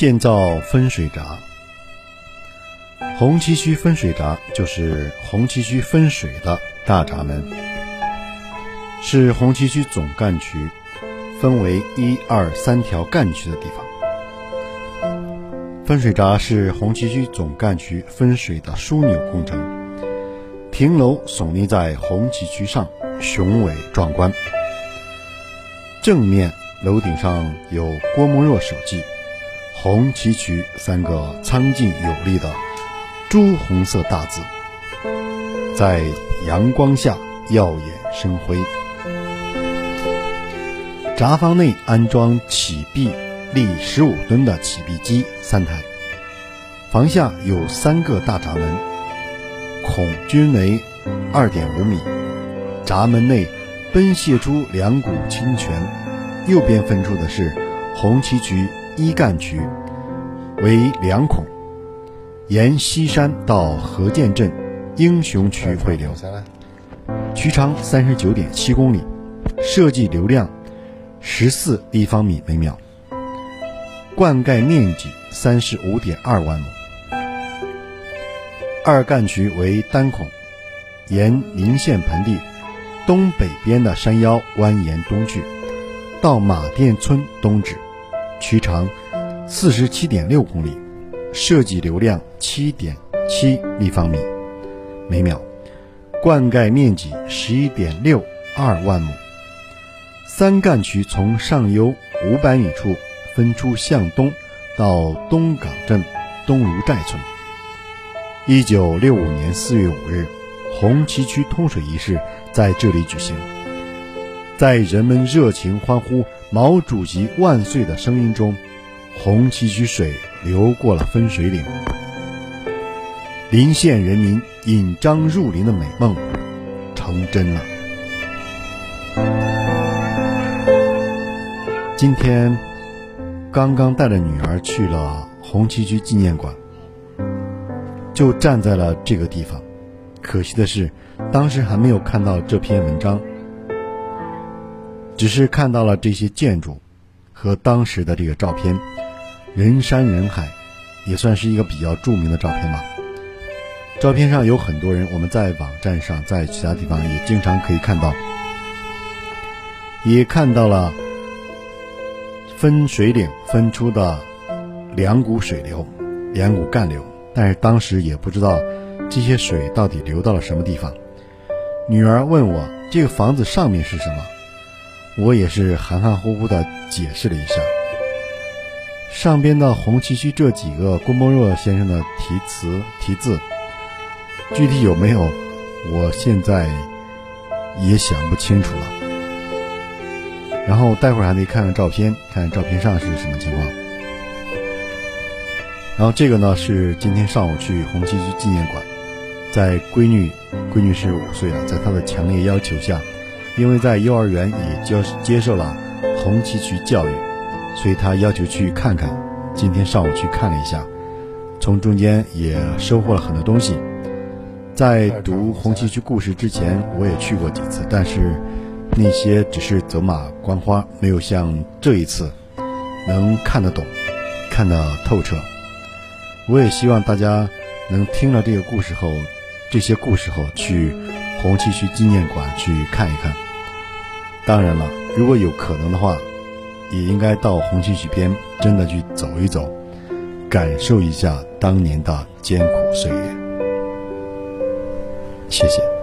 建造分水闸。红旗渠分水闸就是红旗渠分水的大闸门，是红旗渠总干渠分为一二三条干渠的地方。分水闸是红旗渠总干渠分水的枢纽工程，亭楼耸立在红旗渠上，雄伟壮观。正面楼顶上有郭沫若手记“红旗渠”三个苍劲有力的朱红色大字，在阳光下耀眼生辉。闸房内安装起壁立十五吨的起壁机三台，房下有三个大闸门，孔均为二点五米，闸门内。奔泻出两股清泉，右边分出的是红旗渠一干渠，为两孔，沿西山到河涧镇英雄渠汇流，渠长三十九点七公里，设计流量十四立方米每秒，灌溉面积三十五点二万亩。二干渠为单孔，沿临县盆地。东北边的山腰蜿蜒东去，到马店村东止，渠长四十七点六公里，设计流量七点七立方米每秒，灌溉面积十一点六二万亩。三干渠从上游五百米处分出向东，到东港镇东卢寨村。一九六五年四月五日。红旗渠通水仪式在这里举行，在人们热情欢呼“毛主席万岁”的声音中，红旗渠水流过了分水岭，临县人民引漳入林的美梦成真了。今天刚刚带着女儿去了红旗渠纪念馆，就站在了这个地方。可惜的是，当时还没有看到这篇文章，只是看到了这些建筑和当时的这个照片，人山人海，也算是一个比较著名的照片吧。照片上有很多人，我们在网站上，在其他地方也经常可以看到，也看到了分水岭分出的两股水流，两股干流，但是当时也不知道。这些水到底流到了什么地方？女儿问我：“这个房子上面是什么？”我也是含含糊糊的解释了一下。上边的红旗渠这几个郭沫若先生的题词题字，具体有没有，我现在也想不清楚了。然后待会儿还得看看照片，看照片上是什么情况。然后这个呢是今天上午去红旗渠纪念馆。在闺女，闺女是五岁了，在她的强烈要求下，因为在幼儿园也接接受了红旗渠教育，所以他要求去看看。今天上午去看了一下，从中间也收获了很多东西。在读红旗渠故事之前，我也去过几次，但是那些只是走马观花，没有像这一次能看得懂、看得透彻。我也希望大家能听了这个故事后。这些故事后，去红旗渠纪念馆去看一看。当然了如果有可能的话也应该到红旗渠边真的去走一走感受一下当年的艰苦岁月。谢谢。